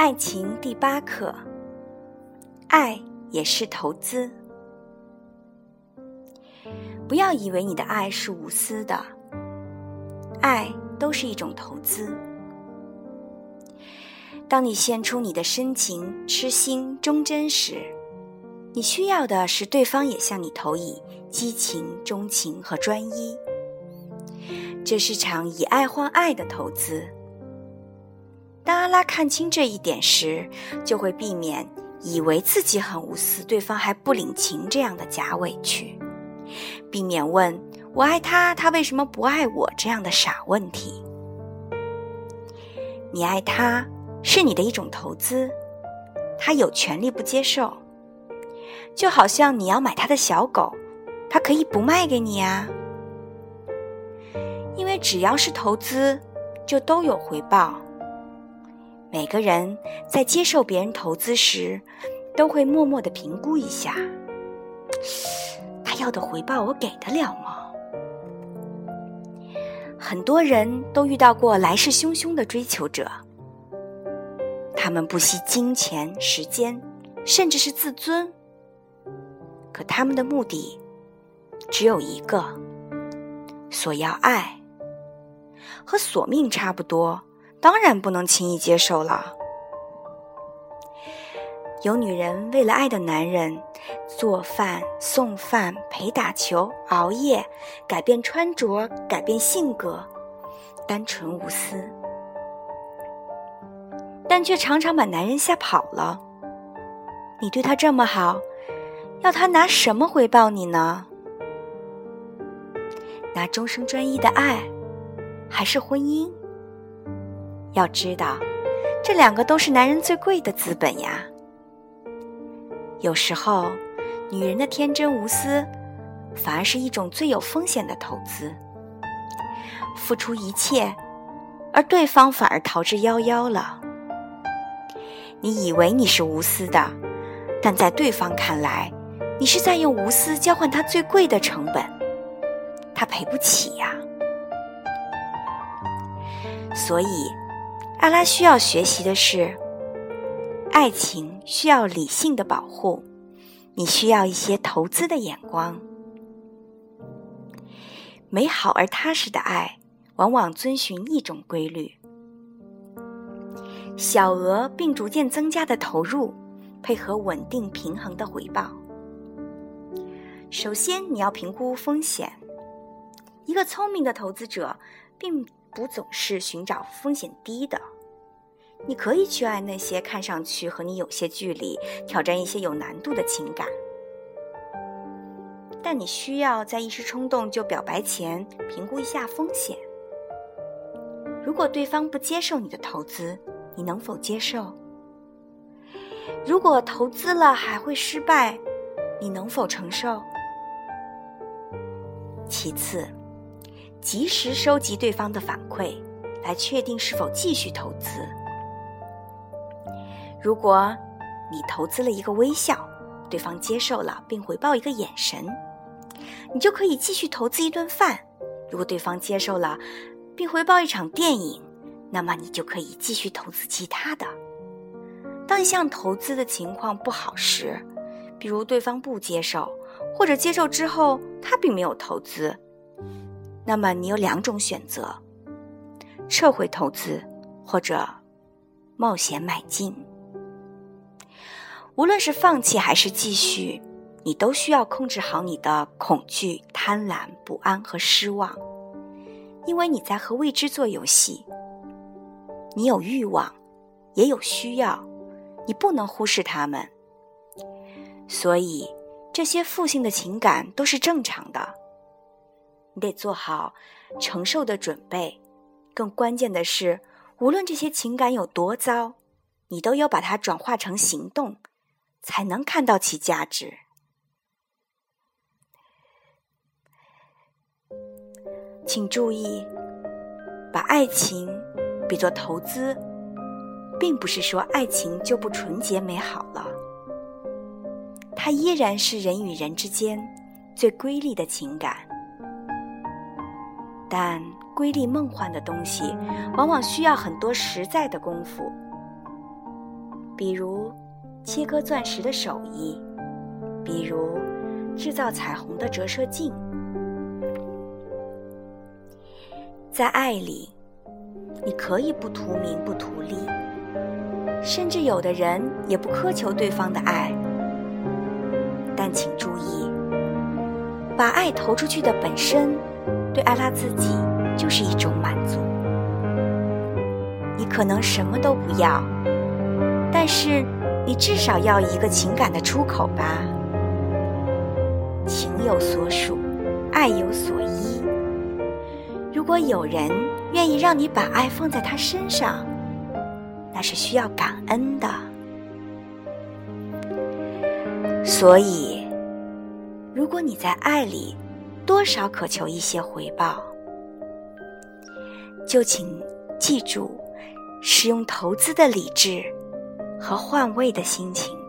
爱情第八课：爱也是投资。不要以为你的爱是无私的，爱都是一种投资。当你献出你的深情、痴心、忠贞时，你需要的是对方也向你投以激情、钟情和专一。这是场以爱换爱的投资。当阿拉看清这一点时，就会避免以为自己很无私，对方还不领情这样的假委屈，避免问“我爱他，他为什么不爱我”这样的傻问题。你爱他是你的一种投资，他有权利不接受。就好像你要买他的小狗，他可以不卖给你啊。因为只要是投资，就都有回报。每个人在接受别人投资时，都会默默的评估一下，他要的回报我给得了吗？很多人都遇到过来势汹汹的追求者，他们不惜金钱、时间，甚至是自尊，可他们的目的只有一个：索要爱。和索命差不多，当然不能轻易接受了。有女人为了爱的男人，做饭、送饭、陪打球、熬夜，改变穿着，改变性格，单纯无私，但却常常把男人吓跑了。你对他这么好，要他拿什么回报你呢？拿终生专一的爱？还是婚姻？要知道，这两个都是男人最贵的资本呀。有时候，女人的天真无私，反而是一种最有风险的投资。付出一切，而对方反而逃之夭夭了。你以为你是无私的，但在对方看来，你是在用无私交换他最贵的成本，他赔不起呀。所以，阿拉需要学习的是，爱情需要理性的保护，你需要一些投资的眼光。美好而踏实的爱，往往遵循一种规律：小额并逐渐增加的投入，配合稳定平衡的回报。首先，你要评估风险。一个聪明的投资者，并。不总是寻找风险低的，你可以去爱那些看上去和你有些距离、挑战一些有难度的情感，但你需要在一时冲动就表白前评估一下风险。如果对方不接受你的投资，你能否接受？如果投资了还会失败，你能否承受？其次。及时收集对方的反馈，来确定是否继续投资。如果你投资了一个微笑，对方接受了并回报一个眼神，你就可以继续投资一顿饭；如果对方接受了并回报一场电影，那么你就可以继续投资其他的。当一项投资的情况不好时，比如对方不接受，或者接受之后他并没有投资。那么你有两种选择：撤回投资，或者冒险买进。无论是放弃还是继续，你都需要控制好你的恐惧、贪婪、不安和失望，因为你在和未知做游戏。你有欲望，也有需要，你不能忽视他们。所以，这些负性的情感都是正常的。你得做好承受的准备，更关键的是，无论这些情感有多糟，你都要把它转化成行动，才能看到其价值。请注意，把爱情比作投资，并不是说爱情就不纯洁美好了，它依然是人与人之间最瑰丽的情感。但瑰丽梦幻的东西，往往需要很多实在的功夫。比如切割钻石的手艺，比如制造彩虹的折射镜。在爱里，你可以不图名不图利，甚至有的人也不苛求对方的爱。但请注意，把爱投出去的本身，对艾拉自己就是一种满足。你可能什么都不要，但是你至少要一个情感的出口吧。情有所属，爱有所依。如果有人愿意让你把爱放在他身上，那是需要感恩的。所以，如果你在爱里多少渴求一些回报，就请记住，使用投资的理智和换位的心情。